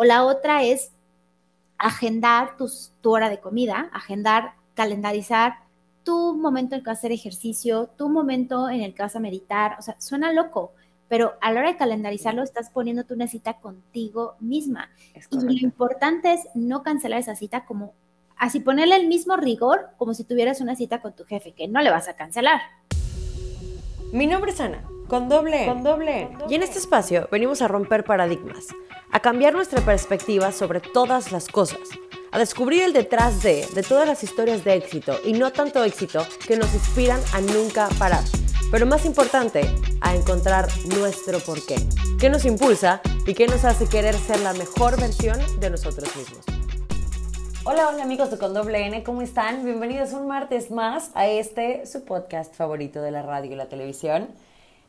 O la otra es agendar tus, tu hora de comida, agendar, calendarizar tu momento en que vas a hacer ejercicio, tu momento en el que vas a meditar. O sea, suena loco, pero a la hora de calendarizarlo estás poniéndote una cita contigo misma. Y lo importante es no cancelar esa cita como así ponerle el mismo rigor como si tuvieras una cita con tu jefe, que no le vas a cancelar. Mi nombre es Ana, con doble Con doble Y en este espacio venimos a romper paradigmas, a cambiar nuestra perspectiva sobre todas las cosas, a descubrir el detrás de, de todas las historias de éxito y no tanto éxito que nos inspiran a nunca parar pero más importante, a encontrar nuestro porqué, qué nos impulsa y qué nos hace querer ser la mejor versión de nosotros mismos. Hola, hola amigos de Con Doble N, ¿cómo están? Bienvenidos un martes más a este, su podcast favorito de la radio y la televisión.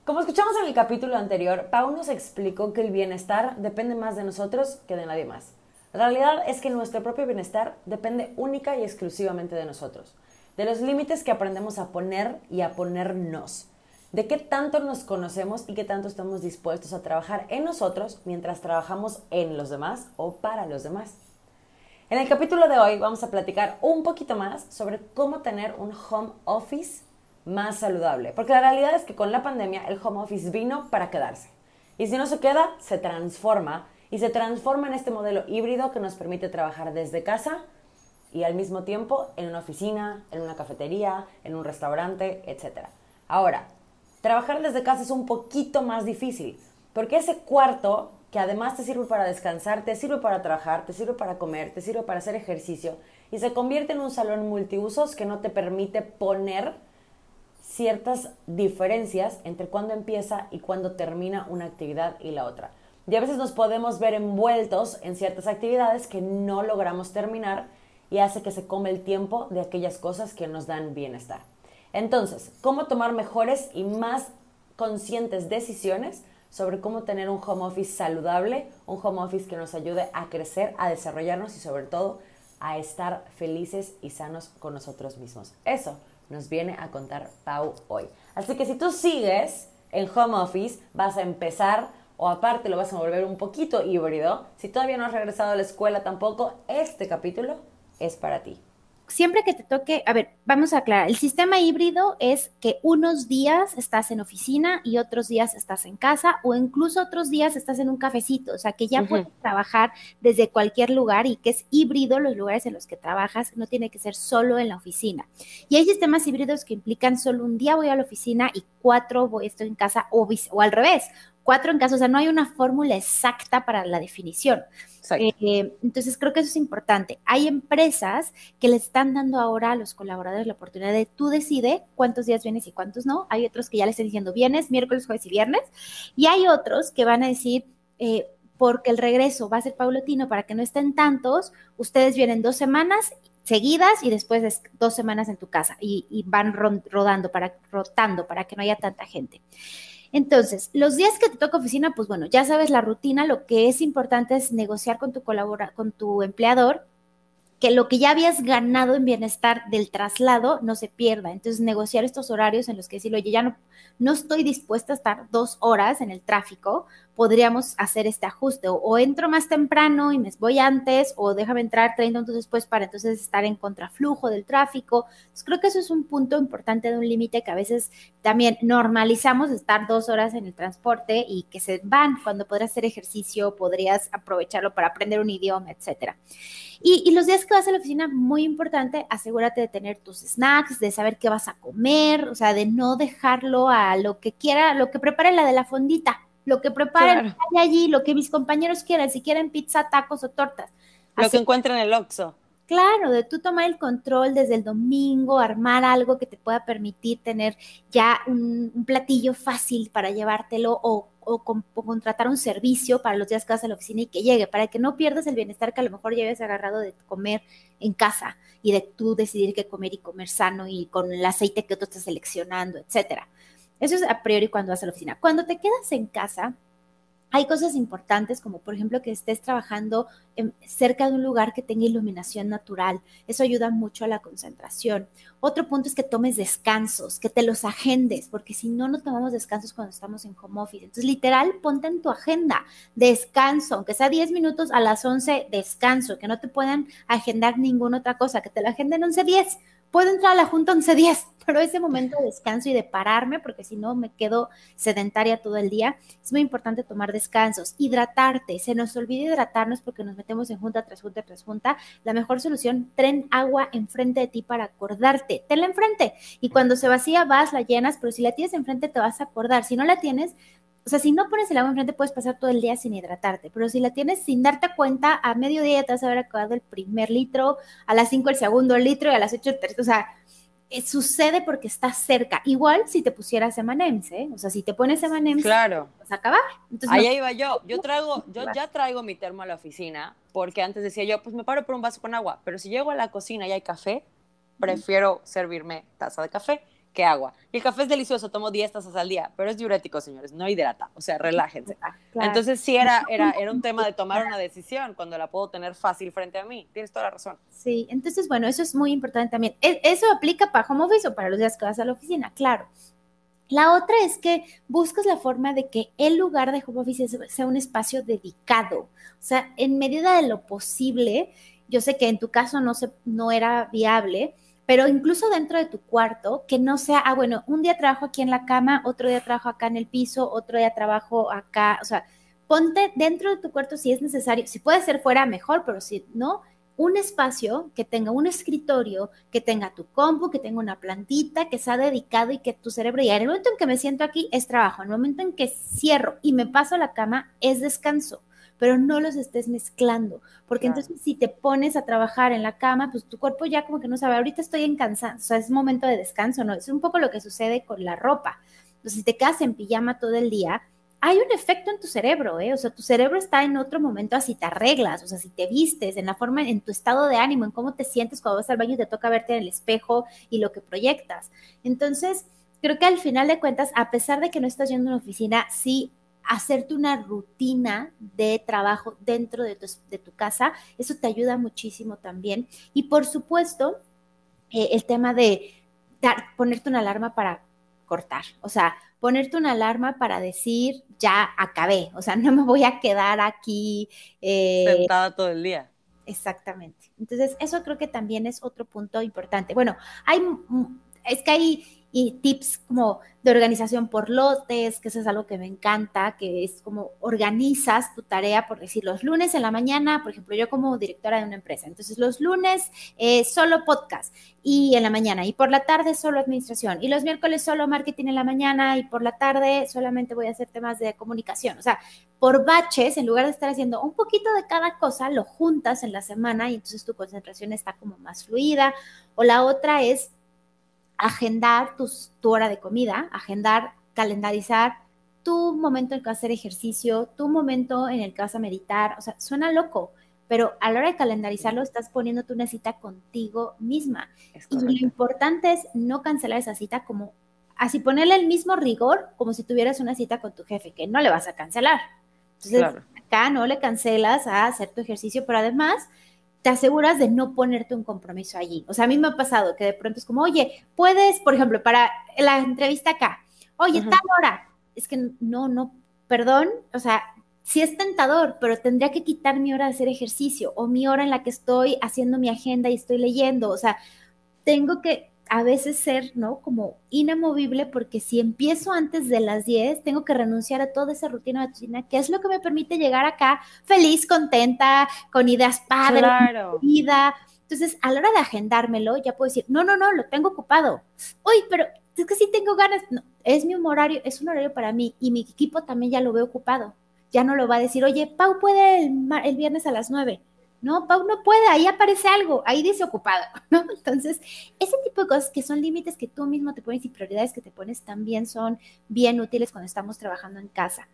Como escuchamos en el capítulo anterior, Pau nos explicó que el bienestar depende más de nosotros que de nadie más. La realidad es que nuestro propio bienestar depende única y exclusivamente de nosotros, de los límites que aprendemos a poner y a ponernos de qué tanto nos conocemos y qué tanto estamos dispuestos a trabajar en nosotros mientras trabajamos en los demás o para los demás. En el capítulo de hoy vamos a platicar un poquito más sobre cómo tener un home office más saludable, porque la realidad es que con la pandemia el home office vino para quedarse. Y si no se queda, se transforma y se transforma en este modelo híbrido que nos permite trabajar desde casa y al mismo tiempo en una oficina, en una cafetería, en un restaurante, etc. Ahora, Trabajar desde casa es un poquito más difícil, porque ese cuarto, que además te sirve para descansar, te sirve para trabajar, te sirve para comer, te sirve para hacer ejercicio, y se convierte en un salón multiusos que no te permite poner ciertas diferencias entre cuándo empieza y cuándo termina una actividad y la otra. Y a veces nos podemos ver envueltos en ciertas actividades que no logramos terminar y hace que se come el tiempo de aquellas cosas que nos dan bienestar. Entonces, ¿cómo tomar mejores y más conscientes decisiones sobre cómo tener un home office saludable, un home office que nos ayude a crecer, a desarrollarnos y sobre todo a estar felices y sanos con nosotros mismos? Eso nos viene a contar Pau hoy. Así que si tú sigues en home office, vas a empezar o aparte lo vas a volver un poquito híbrido. Si todavía no has regresado a la escuela tampoco, este capítulo es para ti siempre que te toque, a ver, vamos a aclarar, el sistema híbrido es que unos días estás en oficina y otros días estás en casa o incluso otros días estás en un cafecito, o sea, que ya puedes trabajar desde cualquier lugar y que es híbrido los lugares en los que trabajas, no tiene que ser solo en la oficina. Y hay sistemas híbridos que implican solo un día voy a la oficina y cuatro voy, estoy en casa o, o al revés, cuatro en casa, o sea, no hay una fórmula exacta para la definición. Eh, entonces, creo que eso es importante. Hay empresas que le están dando ahora a los colaboradores la oportunidad de tú decide cuántos días vienes y cuántos no. Hay otros que ya le están diciendo vienes, miércoles, jueves y viernes. Y hay otros que van a decir, eh, porque el regreso va a ser paulatino para que no estén tantos, ustedes vienen dos semanas seguidas y después dos semanas en tu casa y, y van rodando para, rotando para que no haya tanta gente. Entonces, los días que te toca oficina, pues bueno, ya sabes la rutina, lo que es importante es negociar con tu colabora, con tu empleador que lo que ya habías ganado en bienestar del traslado no se pierda. Entonces, negociar estos horarios en los que decir, oye, ya no, no estoy dispuesta a estar dos horas en el tráfico, podríamos hacer este ajuste. O, entro más temprano y me voy antes, o déjame entrar 30 minutos después para entonces estar en contraflujo del tráfico. creo que eso es un punto importante de un límite que a veces también normalizamos estar dos horas en el transporte y que se van cuando podrías hacer ejercicio, podrías aprovecharlo para aprender un idioma, etcétera. Y, los días que vas a la oficina, muy importante, asegúrate de tener tus snacks, de saber qué vas a comer, o sea, de no dejarlo a lo que quiera, lo que prepare la de la fondita, lo que preparen allí, lo que mis compañeros quieran, si quieren pizza, tacos o tortas. Lo que encuentren en el Oxxo. Claro, de tú tomar el control desde el domingo, armar algo que te pueda permitir tener ya un, un platillo fácil para llevártelo o o, contratar un servicio para los días que vas a la oficina y que llegue, para que no pierdas el bienestar que a lo mejor lleves agarrado de comer en casa y de tú decidir qué comer y comer sano y con el aceite que tú estás seleccionando, etcétera. Eso es a priori cuando vas a la oficina. Cuando te quedas en casa, hay cosas importantes como por ejemplo que estés trabajando cerca de un lugar que tenga iluminación natural. Eso ayuda mucho a la concentración. Otro punto es que tomes descansos, que te los agendes, porque si no, no tomamos descansos cuando estamos en home office. Entonces, literal, ponte en tu agenda descanso, aunque sea 10 minutos a las 11, descanso, que no te puedan agendar ninguna otra cosa, que te la agenden 11-10 puedo entrar a la junta 11-10, pero ese momento de descanso y de pararme, porque si no me quedo sedentaria todo el día, es muy importante tomar descansos, hidratarte, se nos olvida hidratarnos porque nos metemos en junta tras junta tras junta, la mejor solución, tren agua enfrente de ti para acordarte, tenla enfrente. Y cuando se vacía vas, la llenas, pero si la tienes enfrente te vas a acordar, si no la tienes, sea, si no pones el agua enfrente, puedes pasar todo el día sin hidratarte, pero si la tienes sin darte cuenta, a mediodía te vas a haber acabado el primer litro, a las 5 el segundo litro y a las 8 el tercero. O sea, eh, sucede porque estás cerca. Igual si te pusieras Emanems, ¿eh? O sea, si te pones Emanems, claro. vas a acabar. Ahí iba yo. Yo traigo, yo ya traigo mi termo a la oficina, porque antes decía yo, pues me paro por un vaso con agua, pero si llego a la cocina y hay café, prefiero servirme taza de café que agua. Y el café es delicioso, tomo 10 tazas al día, pero es diurético, señores, no hidrata, o sea, relájense. Ah, Entonces sí era, era, era un tema de tomar una decisión cuando la puedo tener fácil frente a mí, tienes toda la razón. Sí, entonces bueno, eso es muy importante también. E, eso aplica para home office o para los días que vas a la oficina, claro. La otra es que buscas la forma de que el lugar de home office sea un espacio dedicado, o sea, en medida de lo posible, yo sé que en tu caso no, se, no era viable, pero incluso dentro de tu cuarto, que no sea, ah, bueno, un día trabajo aquí en la cama, otro día trabajo acá en el piso, otro día trabajo acá, o sea, ponte dentro de tu cuarto si es necesario, si puede ser fuera mejor, pero si no, un espacio que tenga un escritorio, que tenga tu compu, que tenga una plantita, que sea dedicado y que tu cerebro, y en el momento en que me siento aquí es trabajo, en el momento en que cierro y me paso a la cama es descanso pero no los estés mezclando, porque entonces si te pones a trabajar en la cama, pues tu cuerpo ya como que no sabe, ahorita estoy en cansancio, o sea, es momento de descanso, ¿no? Es un poco lo que sucede con la ropa. Entonces, si te quedas en pijama todo el día, hay un efecto en tu cerebro, ¿eh? O sea, tu cerebro está en otro momento así te arreglas, o sea, si te vistes, en la forma, en tu estado de ánimo, en cómo te sientes cuando vas al baño y te toca verte en el espejo y lo que proyectas. Entonces, creo que al final de cuentas, a pesar de que no estás yendo a una oficina, sí hacerte una rutina de trabajo dentro de tu, casa, eso te ayuda muchísimo también. Y por supuesto, eh, el tema de dar, ponerte una alarma para cortar, o sea, ponerte una alarma para decir, ya acabé, o sea, no me voy a quedar aquí. Eh, Sentada todo el día. Exactamente. Entonces, eso creo que también es otro punto importante. Bueno, hay, es que hay y tips como de organización por lotes, que eso es algo que me encanta, que es como organizas tu tarea, por decir, los lunes en la mañana, por ejemplo, yo como directora de una empresa, entonces los lunes eh, solo podcast y en la mañana, y por la tarde solo administración, y los miércoles solo marketing en la mañana, y por la tarde solamente voy a hacer temas de comunicación, o sea, por baches, en lugar de estar haciendo un poquito de cada cosa, lo juntas en la semana y entonces tu concentración está como más fluida, o la otra es agendar tu hora de comida, agendar, calendarizar tu momento en el que vas a hacer ejercicio, tu momento en el que vas a meditar, o sea, suena loco, pero a la hora de calendarizarlo estás poniéndote una cita contigo misma. y lo importante es no cancelar esa cita como así ponerle el mismo rigor como si tuvieras una cita con tu jefe, que no le vas a cancelar. Entonces, acá no le cancelas a hacer tu ejercicio, pero además te aseguras de no ponerte un compromiso allí. O sea, a mí me ha pasado que de pronto es como, oye, puedes, por ejemplo, para la entrevista acá, oye, tal hora. Es que no, no, perdón, o sea, sí es tentador, pero tendría que quitar mi hora de hacer ejercicio o mi hora en la que estoy haciendo mi agenda y estoy leyendo. O sea, tengo que a veces ser, ¿no? Como inamovible, porque si empiezo antes de las 10, tengo que renunciar a toda esa rutina matutina, que es lo que me permite llegar acá feliz, contenta, con ideas padres, claro. vida. Entonces, a la hora de agendármelo, ya puedo decir, no, no, no, lo tengo ocupado. Uy, pero es que sí tengo ganas. No, es mi horario, es un horario para mí y mi equipo también ya lo ve ocupado. Ya no lo va a decir, oye, Pau puede el, el viernes a las 9 no, Pau no puede, ahí aparece algo, ahí dice ocupado, ¿no? Entonces, ese tipo de cosas que son límites que tú mismo te pones y prioridades que te pones también son bien útiles cuando estamos trabajando en casa.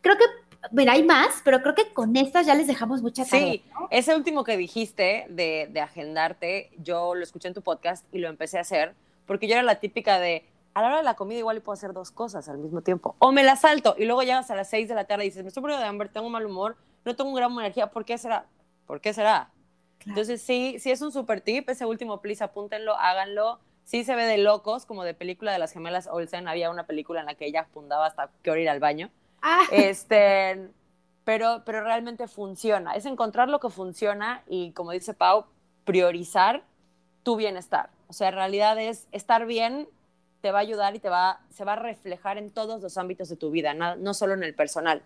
Creo que, mira, hay más, pero creo que con estas ya les dejamos mucha tarea. Sí, ese último que dijiste de, de agendarte, yo lo escuché en tu podcast y lo empecé a hacer, porque yo era la típica de, a la hora de la comida igual puedo hacer dos cosas al mismo tiempo. O me la salto y luego llegas a las 6 de la tarde y dices, me estoy muriendo de hambre, tengo mal humor, no tengo un gramo de energía, ¿por qué será? ¿Por qué será? Entonces sí, sí es un super tip, ese último, please, apúntenlo, háganlo. Sí se ve de locos, como de película de las gemelas Olsen, había una película en la que ella fundaba hasta que hora ir al baño. Ah. Este, pero, pero realmente funciona. Es encontrar lo que funciona y, como dice Pau, priorizar tu bienestar. O sea, en realidad es estar bien te va a ayudar y te va, se va a reflejar en todos los ámbitos de tu vida, no, solo en el personal.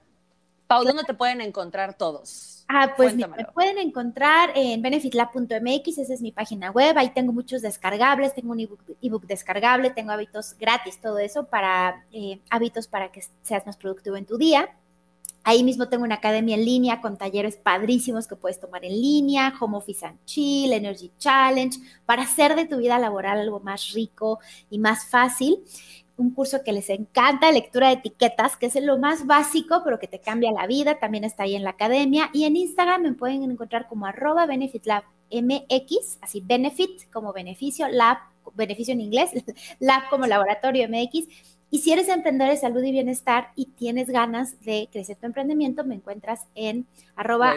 Pau, ¿dónde te pueden encontrar todos? Ah, pues me pueden encontrar en benefitlab.mx, esa es mi página web, ahí tengo muchos descargables, tengo un ebook, descargable, tengo hábitos gratis, todo eso para eh, hábitos para que seas más productivo en tu día. Ahí mismo tengo una academia en línea con talleres padrísimos que puedes tomar en línea, Home Office and Chill, Energy Challenge, para hacer de tu vida laboral algo más rico y más fácil. Un curso que les encanta, lectura de etiquetas, que es lo más básico, pero que te cambia la vida. También está ahí en la academia. Y en Instagram me pueden encontrar como arroba benefitlabmx, así benefit como beneficio, lab, beneficio en inglés, lab como laboratorio MX y si eres emprendedor de salud y bienestar y tienes ganas de crecer tu emprendimiento, me encuentras en arroba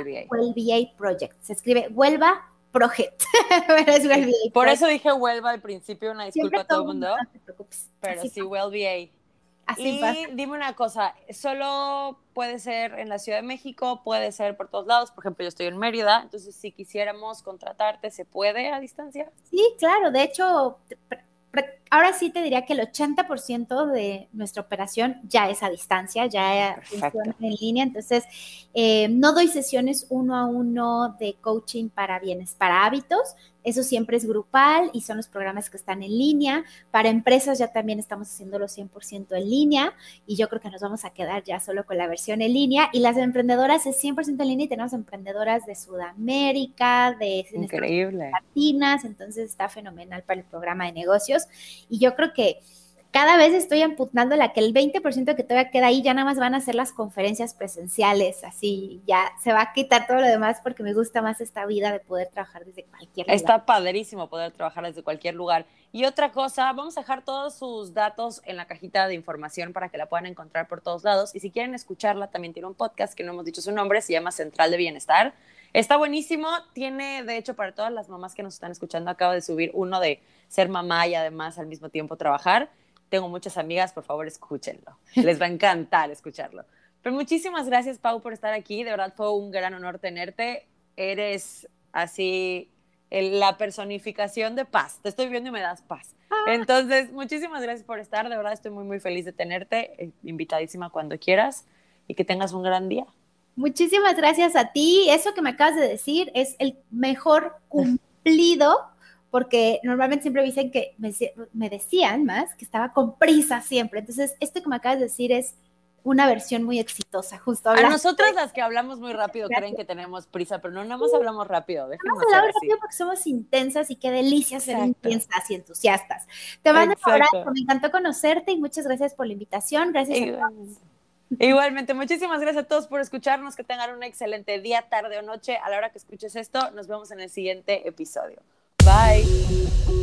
Project. Se escribe Huelva Project. Por eso dije Huelva al principio, una disculpa a todo el mundo. No te preocupes. Pero sí, WellBA. Así y dime una cosa, ¿solo puede ser en la Ciudad de México? ¿Puede ser por todos lados? Por ejemplo, yo estoy en Mérida, entonces si quisiéramos contratarte, ¿se puede a distancia? Sí, claro, de hecho, ahora sí te diría que el 80% de nuestra operación ya es a distancia, ya funciona en línea. Entonces, eh, no doy sesiones uno a uno de coaching para bienes, para hábitos, eso siempre es grupal y son los programas que están en línea. Para empresas ya también estamos haciéndolo 100% en línea y yo creo que nos vamos a quedar ya solo con la versión en línea. Y las emprendedoras es 100% en línea y tenemos emprendedoras de Sudamérica, de Increíble. Latinas, entonces está fenomenal para el programa de negocios. Y yo creo que cada vez estoy apuntando la que el 20% que todavía queda ahí ya nada más van a ser las conferencias presenciales, así ya se va a quitar todo lo demás porque me gusta más esta vida de poder trabajar desde cualquier lugar. Está padrísimo poder trabajar desde cualquier lugar. Y otra cosa, vamos a dejar todos sus datos en la cajita de información para que la puedan encontrar por todos lados. Y si quieren escucharla, también tiene un podcast que no hemos dicho su nombre, se llama Central de Bienestar. Está buenísimo, tiene, de hecho, para todas las mamás que nos están escuchando, acabo de subir uno de ser mamá y además al mismo tiempo trabajar tengo muchas amigas, por favor escúchenlo. Les va a encantar escucharlo. Pero muchísimas gracias, Pau, por estar aquí. De verdad fue un gran honor tenerte. Eres así la personificación de paz. Te estoy viendo y me das paz. Ah. Entonces, muchísimas gracias por estar. De verdad estoy muy, muy feliz de tenerte. Eh, invitadísima cuando quieras y que tengas un gran día. Muchísimas gracias a ti. Eso que me acabas de decir es el mejor cumplido porque normalmente siempre dicen que me, decían más que estaba con prisa siempre. Entonces, esto que me acabas de decir es una versión muy exitosa, justo. A nosotras las que hablamos muy rápido creen que tenemos prisa, pero no nada más hablamos rápido. Vamos a hablar rápido porque somos intensas y qué delicia ser intensas y entusiastas. Te mando un abrazo, me encantó conocerte y muchas gracias por la invitación. Gracias a todos. Igualmente, muchísimas gracias a todos por escucharnos, que tengan un excelente día, tarde o noche. A la hora que escuches esto, nos vemos en el siguiente episodio. Bye.